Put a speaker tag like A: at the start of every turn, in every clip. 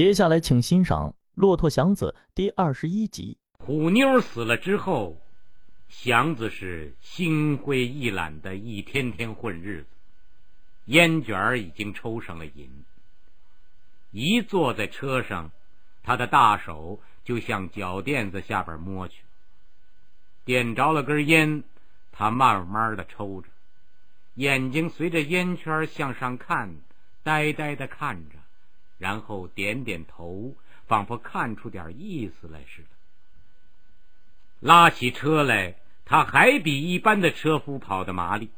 A: 接下来，请欣赏《骆驼祥子》第二十一集。
B: 虎妞死了之后，祥子是心灰意懒的一天天混日子，烟卷儿已经抽上了瘾。一坐在车上，他的大手就向脚垫子下边摸去。点着了根烟，他慢慢的抽着，眼睛随着烟圈向上看，呆呆的看着。然后点点头，仿佛看出点意思来似的。拉起车来，他还比一般的车夫跑得麻利。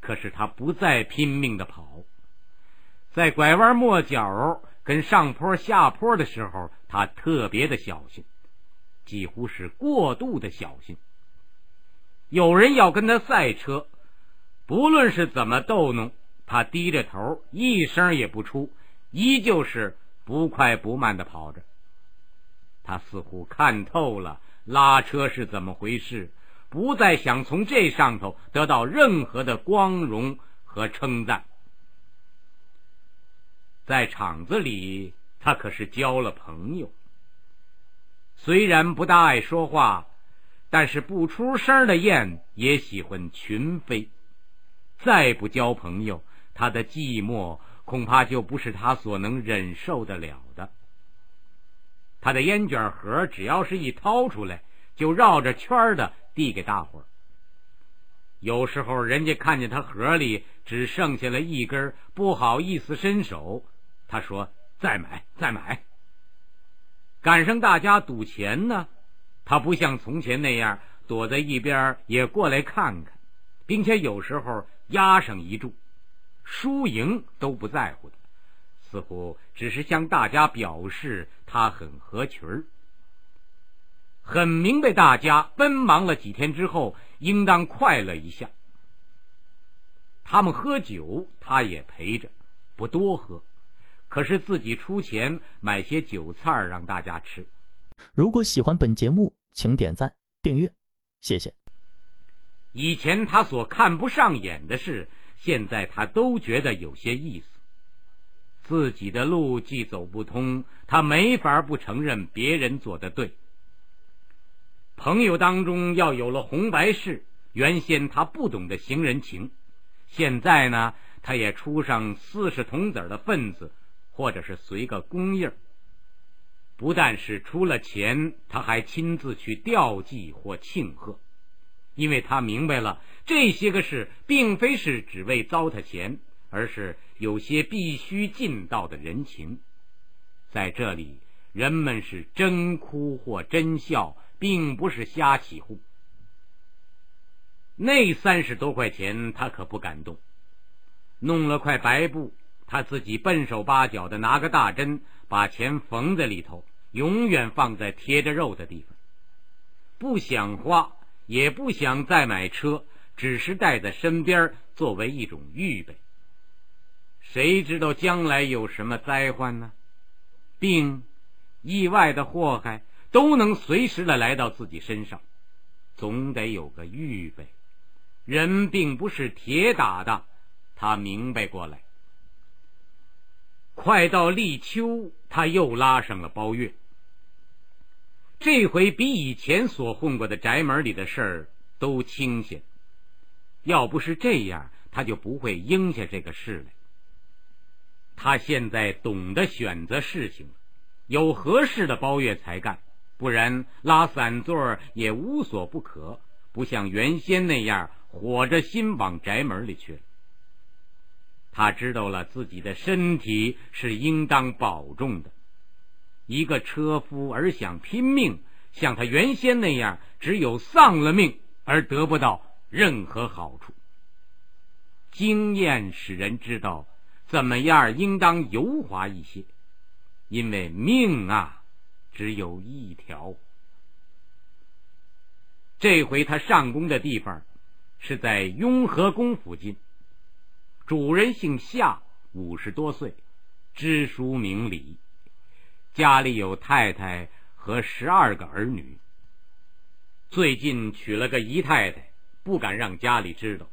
B: 可是他不再拼命的跑，在拐弯抹角、跟上坡下坡的时候，他特别的小心，几乎是过度的小心。有人要跟他赛车，不论是怎么逗弄，他低着头，一声也不出。依旧是不快不慢的跑着，他似乎看透了拉车是怎么回事，不再想从这上头得到任何的光荣和称赞。在厂子里，他可是交了朋友，虽然不大爱说话，但是不出声的雁也喜欢群飞。再不交朋友，他的寂寞。恐怕就不是他所能忍受得了的。他的烟卷盒只要是一掏出来，就绕着圈的递给大伙儿。有时候人家看见他盒里只剩下了一根，不好意思伸手，他说：“再买，再买。”赶上大家赌钱呢，他不像从前那样躲在一边，也过来看看，并且有时候押上一注。输赢都不在乎的，似乎只是向大家表示他很合群儿，很明白大家奔忙了几天之后应当快乐一下。他们喝酒，他也陪着，不多喝，可是自己出钱买些酒菜让大家吃。
A: 如果喜欢本节目，请点赞订阅，谢谢。
B: 以前他所看不上眼的事。现在他都觉得有些意思，自己的路既走不通，他没法不承认别人做的对。朋友当中要有了红白事，原先他不懂得行人情，现在呢，他也出上四十铜子的份子，或者是随个公印不但是出了钱，他还亲自去吊祭或庆贺。因为他明白了这些个事，并非是只为糟蹋钱，而是有些必须尽到的人情。在这里，人们是真哭或真笑，并不是瞎起哄。那三十多块钱，他可不敢动。弄了块白布，他自己笨手八脚的拿个大针，把钱缝在里头，永远放在贴着肉的地方，不想花。也不想再买车，只是带在身边作为一种预备。谁知道将来有什么灾患呢？病、意外的祸害都能随时的来到自己身上，总得有个预备。人并不是铁打的，他明白过来。快到立秋，他又拉上了包月。这回比以前所混过的宅门里的事儿都清闲。要不是这样，他就不会应下这个事来。他现在懂得选择事情了，有合适的包月才干，不然拉散座也无所不可，不像原先那样火着心往宅门里去了。他知道了自己的身体是应当保重的。一个车夫而想拼命，像他原先那样，只有丧了命而得不到任何好处。经验使人知道怎么样应当油滑一些，因为命啊，只有一条。这回他上工的地方是在雍和宫附近，主人姓夏，五十多岁，知书明理。家里有太太和十二个儿女。最近娶了个姨太太，不敢让家里知道，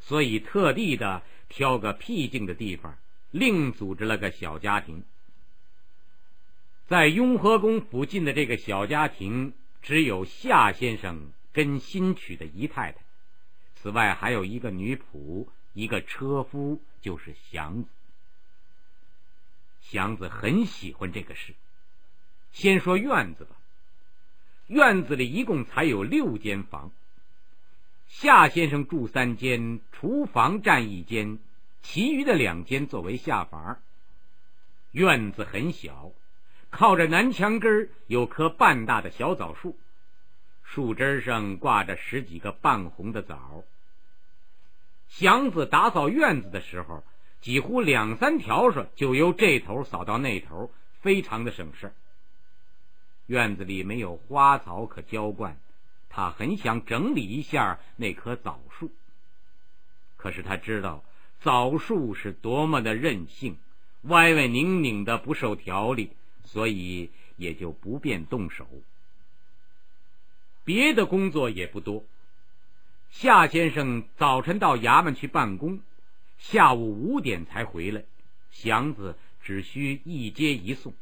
B: 所以特地的挑个僻静的地方，另组织了个小家庭。在雍和宫附近的这个小家庭，只有夏先生跟新娶的姨太太，此外还有一个女仆，一个车夫，就是祥子。祥子很喜欢这个事。先说院子吧，院子里一共才有六间房。夏先生住三间，厨房占一间，其余的两间作为下房。院子很小，靠着南墙根有棵半大的小枣树，树枝上挂着十几个半红的枣。祥子打扫院子的时候，几乎两三条水就由这头扫到那头，非常的省事。院子里没有花草可浇灌，他很想整理一下那棵枣树。可是他知道枣树是多么的任性。歪歪拧拧的不受条理，所以也就不便动手。别的工作也不多。夏先生早晨到衙门去办公，下午五点才回来，祥子只需一接一送。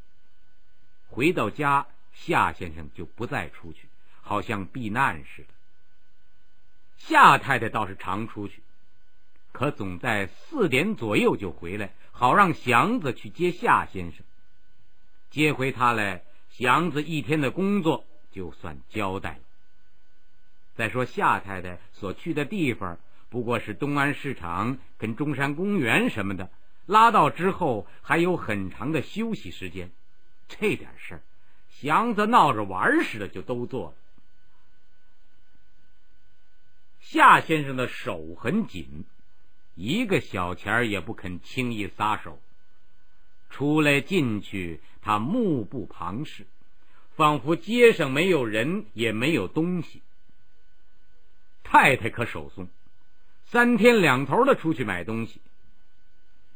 B: 回到家，夏先生就不再出去，好像避难似的。夏太太倒是常出去，可总在四点左右就回来。好让祥子去接夏先生，接回他来，祥子一天的工作就算交代了。再说夏太太所去的地方，不过是东安市场跟中山公园什么的，拉到之后还有很长的休息时间，这点事儿，祥子闹着玩似的就都做了。夏先生的手很紧。一个小钱儿也不肯轻易撒手，出来进去，他目不旁视，仿佛街上没有人，也没有东西。太太可手松，三天两头的出去买东西。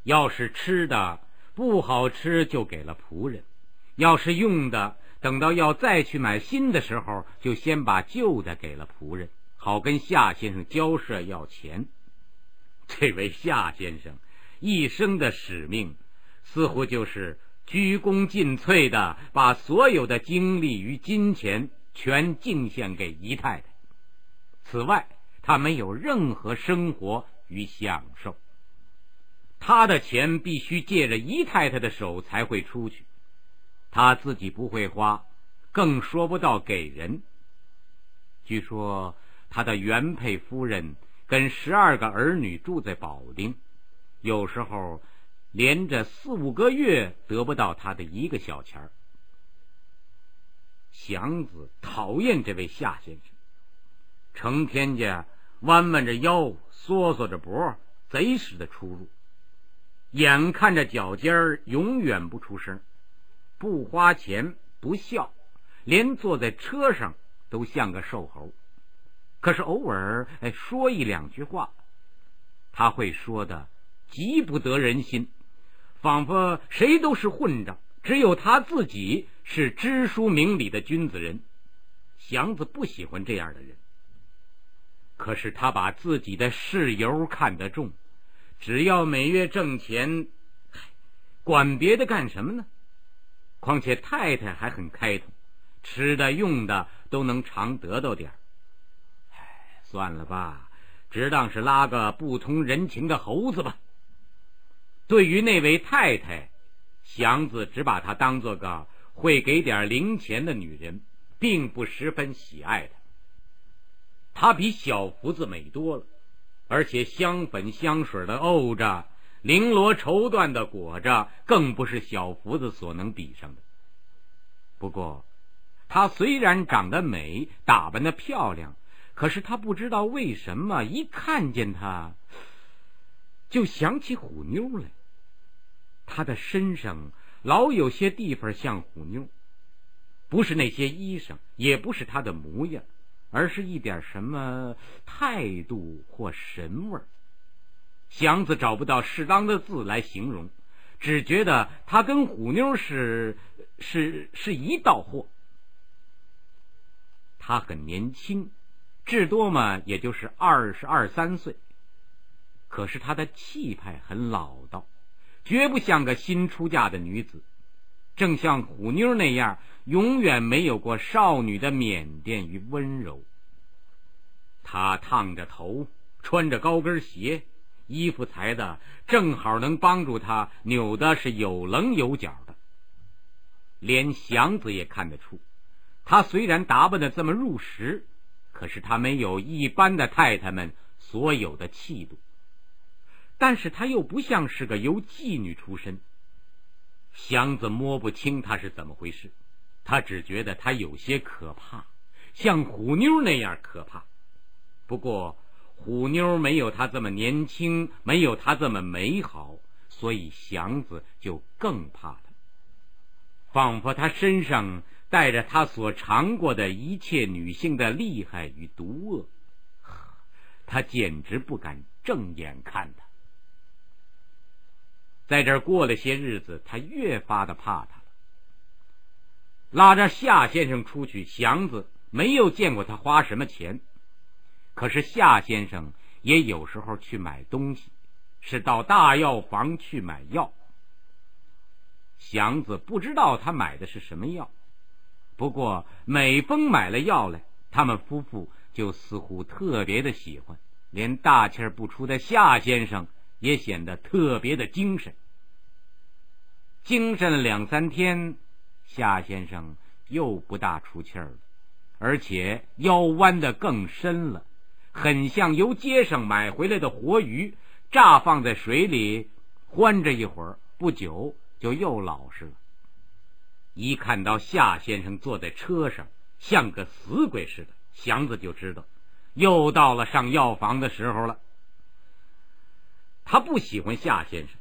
B: 要是吃的不好吃，就给了仆人；要是用的，等到要再去买新的时候，就先把旧的给了仆人，好跟夏先生交涉要钱。这位夏先生一生的使命，似乎就是鞠躬尽瘁的把所有的精力与金钱全敬献给姨太太。此外，他没有任何生活与享受。他的钱必须借着姨太太的手才会出去，他自己不会花，更说不到给人。据说他的原配夫人。跟十二个儿女住在保定，有时候连着四五个月得不到他的一个小钱儿。祥子讨厌这位夏先生，成天家弯弯着腰，缩缩着脖，贼似的出入，眼看着脚尖儿永远不出声，不花钱不笑，连坐在车上都像个瘦猴。可是偶尔哎说一两句话，他会说的极不得人心，仿佛谁都是混账，只有他自己是知书明理的君子人。祥子不喜欢这样的人。可是他把自己的事由看得重，只要每月挣钱，管别的干什么呢？况且太太还很开通，吃的用的都能常得到点儿。算了吧，只当是拉个不通人情的猴子吧。对于那位太太，祥子只把她当做个会给点零钱的女人，并不十分喜爱她。她比小福子美多了，而且香粉香水的沤着，绫罗绸缎的裹着，更不是小福子所能比上的。不过，她虽然长得美，打扮的漂亮。可是他不知道为什么，一看见他，就想起虎妞来。他的身上老有些地方像虎妞，不是那些衣裳，也不是他的模样，而是一点什么态度或神味儿。祥子找不到适当的字来形容，只觉得他跟虎妞是是是一道货。他很年轻。至多嘛，也就是二十二三岁。可是她的气派很老道，绝不像个新出嫁的女子。正像虎妞那样，永远没有过少女的腼腆与温柔。她烫着头，穿着高跟鞋，衣服裁的正好能帮助她扭的是有棱有角的。连祥子也看得出，她虽然打扮的这么入时，可是她没有一般的太太们所有的气度。但是她又不像是个由妓女出身。祥子摸不清他是怎么回事，他只觉得她有些可怕，像虎妞那样可怕。不过虎妞没有她这么年轻，没有她这么美好，所以祥子就更怕她。仿佛她身上带着他所尝过的一切女性的厉害与毒恶，他简直不敢正眼看她。在这儿过了些日子，他越发的怕他了。拉着夏先生出去，祥子没有见过他花什么钱，可是夏先生也有时候去买东西，是到大药房去买药。祥子不知道他买的是什么药，不过每逢买了药来，他们夫妇就似乎特别的喜欢，连大气不出的夏先生。也显得特别的精神。精神了两三天，夏先生又不大出气儿了，而且腰弯的更深了，很像由街上买回来的活鱼，乍放在水里欢着一会儿，不久就又老实了。一看到夏先生坐在车上，像个死鬼似的，祥子就知道又到了上药房的时候了。他不喜欢夏先生，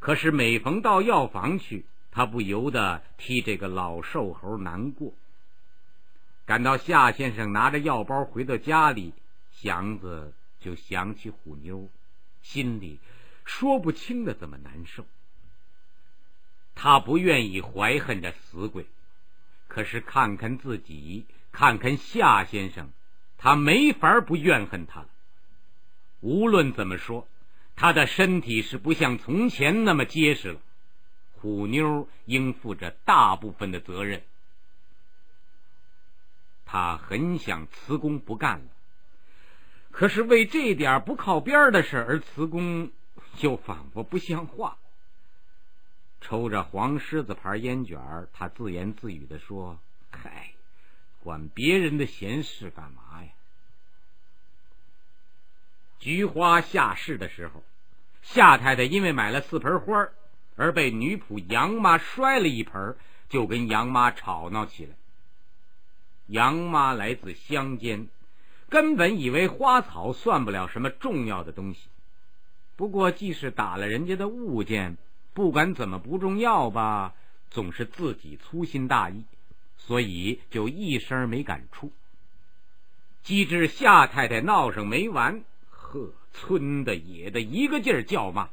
B: 可是每逢到药房去，他不由得替这个老瘦猴难过。赶到夏先生拿着药包回到家里，祥子就想起虎妞，心里说不清的怎么难受。他不愿意怀恨这死鬼，可是看看自己，看看夏先生，他没法不怨恨他了。无论怎么说。他的身体是不像从前那么结实了，虎妞应负着大部分的责任。他很想辞工不干了，可是为这点不靠边的事而辞工，又仿佛不像话。抽着黄狮子牌烟卷他自言自语的说：“嗨，管别人的闲事干嘛呀？”菊花下市的时候，夏太太因为买了四盆花而被女仆杨妈摔了一盆，就跟杨妈吵闹起来。杨妈来自乡间，根本以为花草算不了什么重要的东西。不过，即使打了人家的物件，不管怎么不重要吧，总是自己粗心大意，所以就一声没敢出。机智夏太太闹上没完。呵，村的野的一个劲儿叫骂，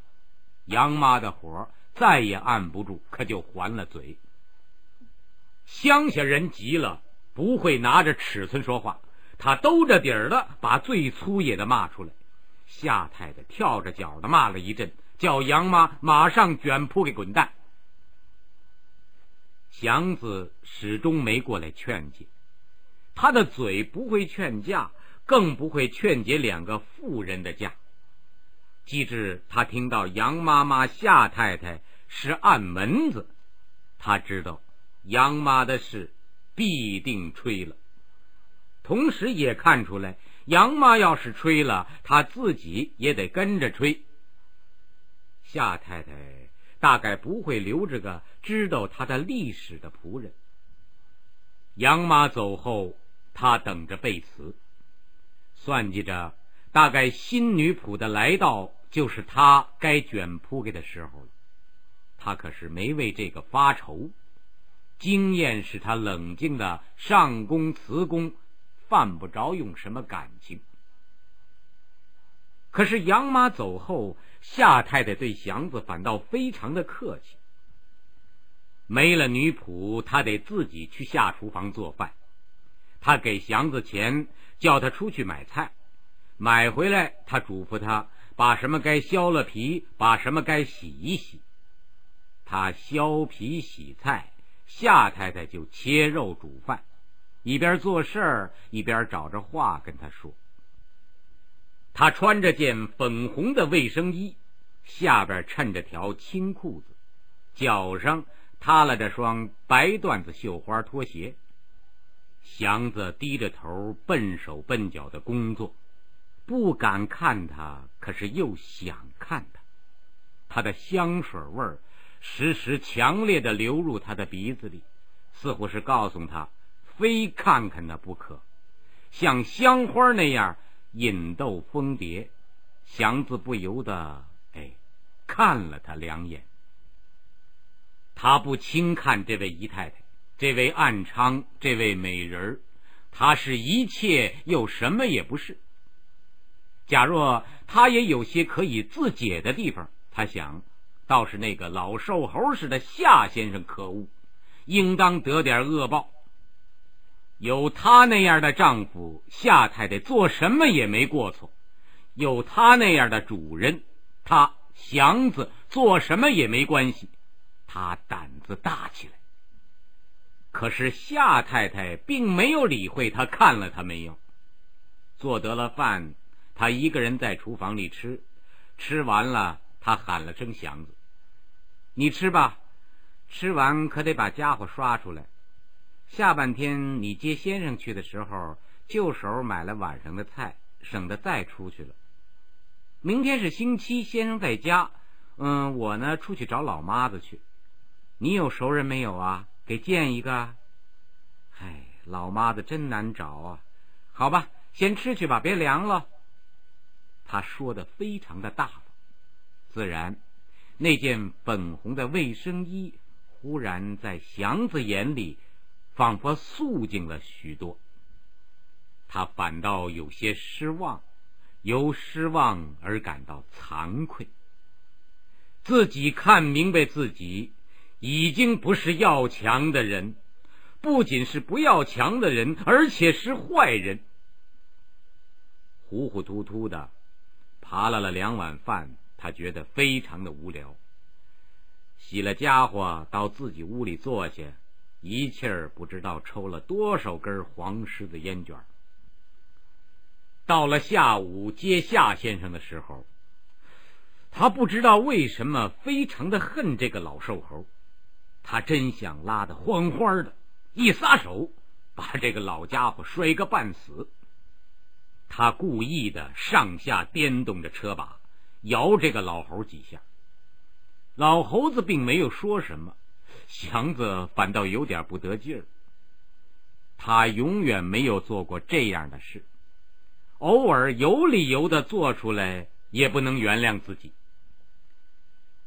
B: 杨妈的火再也按不住，可就还了嘴。乡下人急了，不会拿着尺寸说话，他兜着底儿的把最粗野的骂出来。夏太太跳着脚的骂了一阵，叫杨妈马上卷铺给滚蛋。祥子始终没过来劝解，他的嘴不会劝架。更不会劝解两个妇人的架。机智，他听到杨妈妈、夏太太是暗门子，他知道杨妈的事必定吹了。同时也看出来，杨妈要是吹了，他自己也得跟着吹。夏太太大概不会留着个知道他的历史的仆人。杨妈走后，他等着被辞。算计着，大概新女仆的来到就是他该卷铺盖的时候了。他可是没为这个发愁，经验使他冷静的上工辞工，犯不着用什么感情。可是杨妈走后，夏太太对祥子反倒非常的客气。没了女仆，他得自己去下厨房做饭。他给祥子钱。叫他出去买菜，买回来，他嘱咐他把什么该削了皮，把什么该洗一洗。他削皮洗菜，夏太太就切肉煮饭，一边做事儿一边找着话跟他说。他穿着件粉红的卫生衣，下边衬着条青裤子，脚上踏了着双白缎子绣花拖鞋。祥子低着头，笨手笨脚的工作，不敢看他，可是又想看他。他的香水味儿时时强烈的流入他的鼻子里，似乎是告诉他非看看他不可，像香花那样引逗蜂蝶。祥子不由得哎看了他两眼。他不轻看这位姨太太。这位暗娼，这位美人儿，她是一切又什么也不是。假若她也有些可以自解的地方，他想，倒是那个老瘦猴似的夏先生可恶，应当得点恶报。有他那样的丈夫，夏太太做什么也没过错；有他那样的主人，他祥子做什么也没关系。他胆子大起来。可是夏太太并没有理会他，看了他没有。做得了饭，他一个人在厨房里吃，吃完了，他喊了声祥子：“你吃吧，吃完可得把家伙刷出来。下半天你接先生去的时候，就手买了晚上的菜，省得再出去了。明天是星期，先生在家，嗯，我呢出去找老妈子去。你有熟人没有啊？”给见一个，唉，老妈子真难找啊！好吧，先吃去吧，别凉了。他说的非常的大方，自然，那件粉红的卫生衣忽然在祥子眼里，仿佛肃静了许多。他反倒有些失望，由失望而感到惭愧，自己看明白自己。已经不是要强的人，不仅是不要强的人，而且是坏人。糊糊涂涂的扒拉了两碗饭，他觉得非常的无聊。洗了家伙，到自己屋里坐下，一气儿不知道抽了多少根黄狮子烟卷。到了下午接夏先生的时候，他不知道为什么非常的恨这个老瘦猴。他真想拉得欢欢的，一撒手把这个老家伙摔个半死。他故意的上下颠动着车把，摇这个老猴几下。老猴子并没有说什么，祥子反倒有点不得劲儿。他永远没有做过这样的事，偶尔有理由的做出来，也不能原谅自己。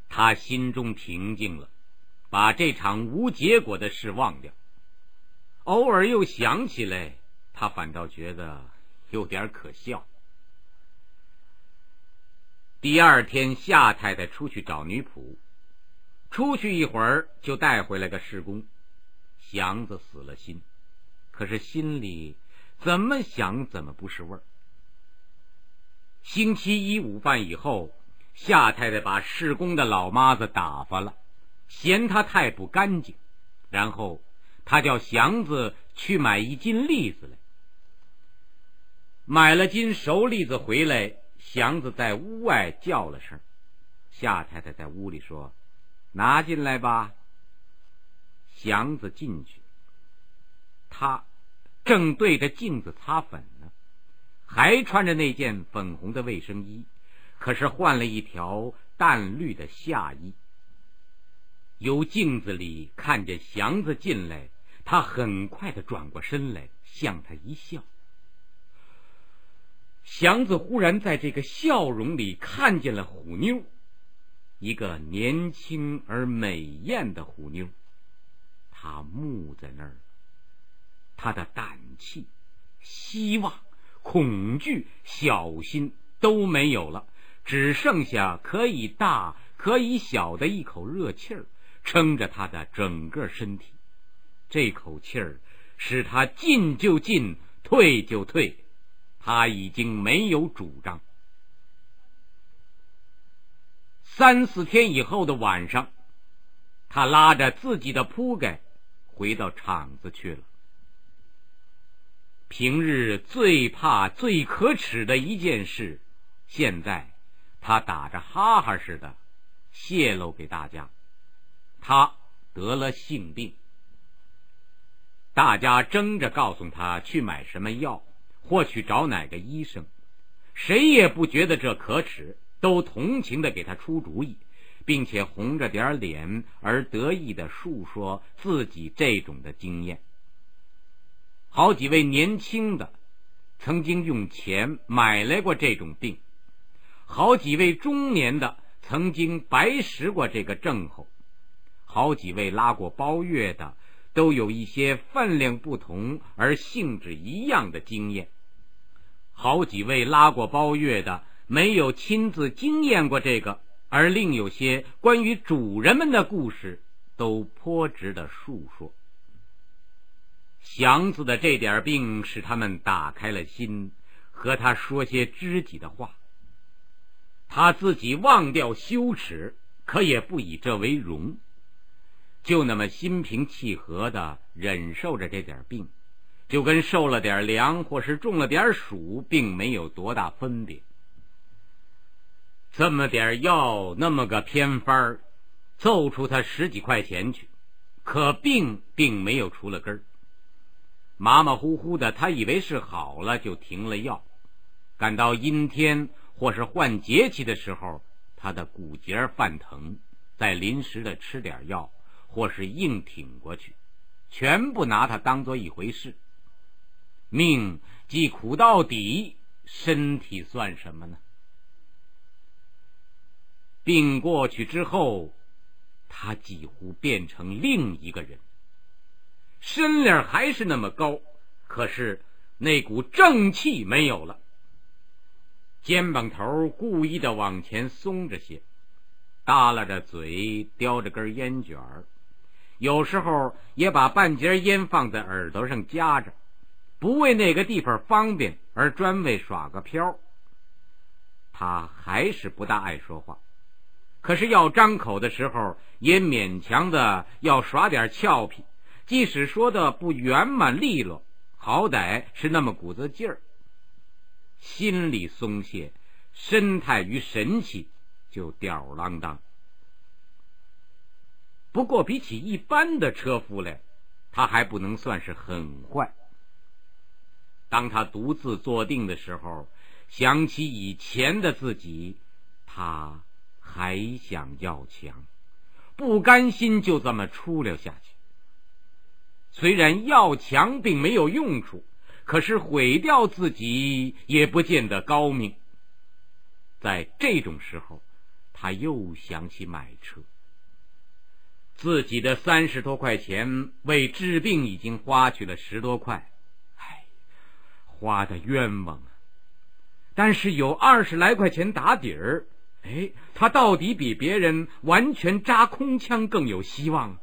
B: 他心中平静了。把这场无结果的事忘掉，偶尔又想起来，他反倒觉得有点可笑。第二天，夏太太出去找女仆，出去一会儿就带回来个侍工。祥子死了心，可是心里怎么想怎么不是味儿。星期一午饭以后，夏太太把侍工的老妈子打发了。嫌他太不干净，然后他叫祥子去买一斤栗子来。买了斤熟栗子回来，祥子在屋外叫了声，夏太太在屋里说：“拿进来吧。”祥子进去，他正对着镜子擦粉呢，还穿着那件粉红的卫生衣，可是换了一条淡绿的夏衣。由镜子里看见祥子进来，他很快的转过身来，向他一笑。祥子忽然在这个笑容里看见了虎妞，一个年轻而美艳的虎妞。他木在那儿，他的胆气、希望、恐惧、小心都没有了，只剩下可以大可以小的一口热气儿。撑着他的整个身体，这口气儿使他进就进，退就退，他已经没有主张。三四天以后的晚上，他拉着自己的铺盖回到厂子去了。平日最怕、最可耻的一件事，现在他打着哈哈似的泄露给大家：他得了性病。大家争着告诉他去买什么药，或去找哪个医生，谁也不觉得这可耻，都同情的给他出主意，并且红着点脸而得意的述说自己这种的经验。好几位年轻的曾经用钱买来过这种病，好几位中年的曾经白食过这个症候，好几位拉过包月的。都有一些分量不同而性质一样的经验。好几位拉过包月的，没有亲自经验过这个，而另有些关于主人们的故事，都颇值得述说。祥子的这点病使他们打开了心，和他说些知己的话。他自己忘掉羞耻，可也不以这为荣。就那么心平气和的忍受着这点病，就跟受了点凉或是中了点暑，并没有多大分别。这么点药，那么个偏方儿，凑出他十几块钱去，可病并没有除了根儿。马马虎虎的，他以为是好了，就停了药。赶到阴天或是换节气的时候，他的骨节犯疼，再临时的吃点药。或是硬挺过去，全不拿他当做一回事。命既苦到底，身体算什么呢？病过去之后，他几乎变成另一个人，身量还是那么高，可是那股正气没有了，肩膀头故意的往前松着些，耷拉着嘴，叼着根烟卷儿。有时候也把半截烟放在耳朵上夹着，不为那个地方方便，而专为耍个飘。他还是不大爱说话，可是要张口的时候，也勉强的要耍点俏皮，即使说的不圆满利落，好歹是那么股子劲儿。心里松懈，身态与神气就吊儿郎当。不过，比起一般的车夫来，他还不能算是很坏。当他独自坐定的时候，想起以前的自己，他还想要强，不甘心就这么出溜下去。虽然要强并没有用处，可是毁掉自己也不见得高明。在这种时候，他又想起买车。自己的三十多块钱为治病已经花去了十多块，唉，花的冤枉啊！但是有二十来块钱打底儿，哎，他到底比别人完全扎空枪更有希望。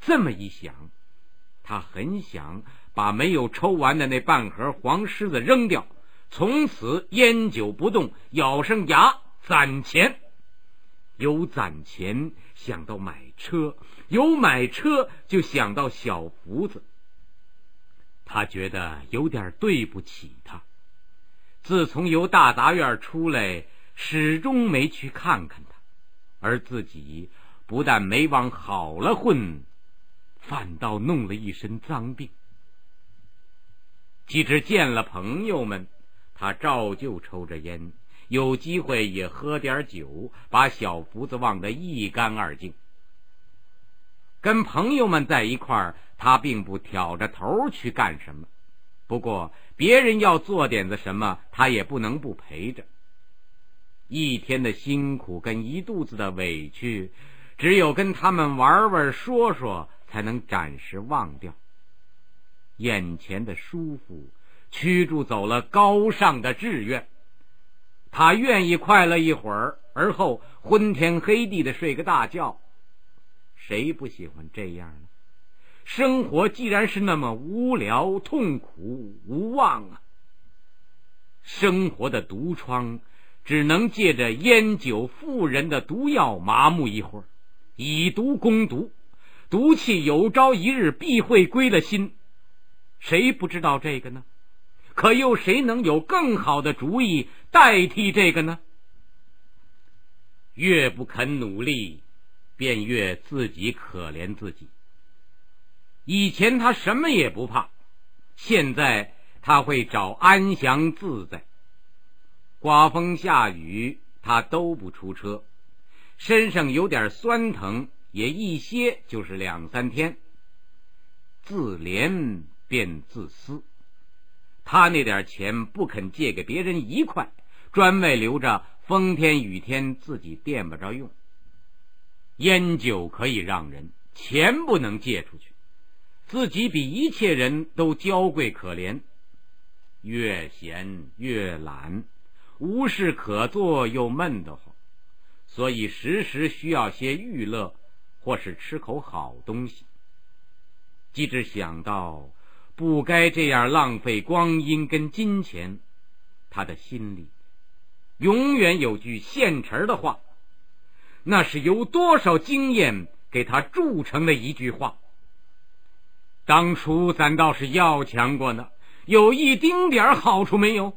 B: 这么一想，他很想把没有抽完的那半盒黄狮子扔掉，从此烟酒不动，咬上牙攒钱。有攒钱，想到买车；有买车，就想到小福子。他觉得有点对不起他。自从由大杂院出来，始终没去看看他，而自己不但没往好了混，反倒弄了一身脏病。即使见了朋友们，他照旧抽着烟。有机会也喝点酒，把小福子忘得一干二净。跟朋友们在一块儿，他并不挑着头去干什么。不过别人要做点子什么，他也不能不陪着。一天的辛苦跟一肚子的委屈，只有跟他们玩玩说说，才能暂时忘掉。眼前的舒服，驱逐走了高尚的志愿。他愿意快乐一会儿，而后昏天黑地的睡个大觉。谁不喜欢这样呢？生活既然是那么无聊、痛苦、无望啊！生活的毒疮，只能借着烟酒、妇人的毒药麻木一会儿，以毒攻毒，毒气有朝一日必会归了心。谁不知道这个呢？可又谁能有更好的主意代替这个呢？越不肯努力，便越自己可怜自己。以前他什么也不怕，现在他会找安详自在。刮风下雨，他都不出车。身上有点酸疼，也一歇就是两三天。自怜便自私，他那点钱不肯借给别人一块，专为留着风天雨天自己垫不着用。烟酒可以让人，钱不能借出去。自己比一切人都娇贵可怜，越闲越懒，无事可做又闷得慌，所以时时需要些娱乐，或是吃口好东西。即只想到不该这样浪费光阴跟金钱，他的心里永远有句现成的话，那是由多少经验给他铸成的一句话。当初咱倒是要强过呢，有一丁点好处没有？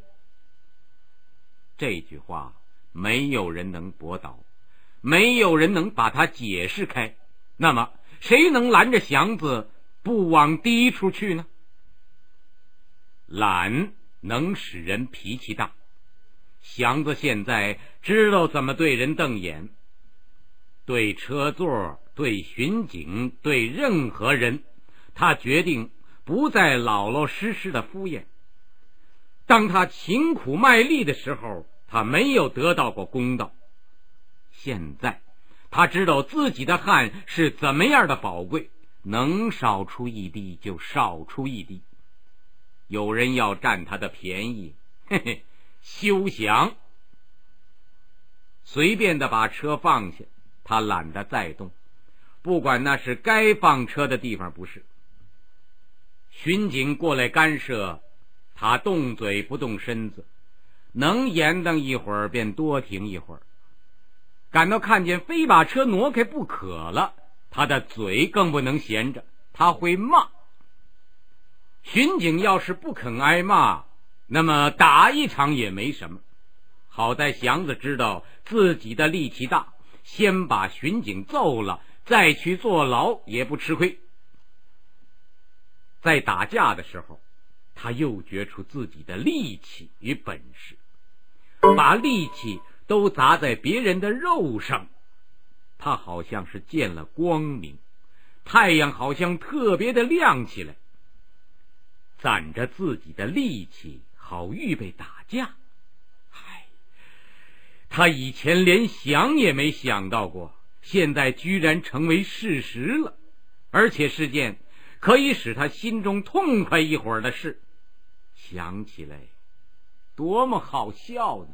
B: 这句话没有人能驳倒，没有人能把它解释开。那么，谁能拦着祥子不往低处去呢？懒能使人脾气大，祥子现在知道怎么对人瞪眼，对车座，对巡警，对任何人。他决定不再老老实实的敷衍。当他勤苦卖力的时候，他没有得到过公道。现在他知道自己的汗是怎么样的宝贵，能少出一滴就少出一滴。有人要占他的便宜，嘿嘿，休想！随便的把车放下，他懒得再动，不管那是该放车的地方不是。巡警过来干涉，他动嘴不动身子，能延宕一会儿便多停一会儿。感到看见非把车挪开不可了，他的嘴更不能闲着，他会骂。巡警要是不肯挨骂，那么打一场也没什么。好在祥子知道自己的力气大，先把巡警揍了，再去坐牢也不吃亏。在打架的时候，他又觉出自己的力气与本事，把力气都砸在别人的肉上，他好像是见了光明，太阳好像特别的亮起来，攒着自己的力气，好预备打架。唉，他以前连想也没想到过，现在居然成为事实了，而且是件。可以使他心中痛快一会儿的事，想起来多么好笑呢！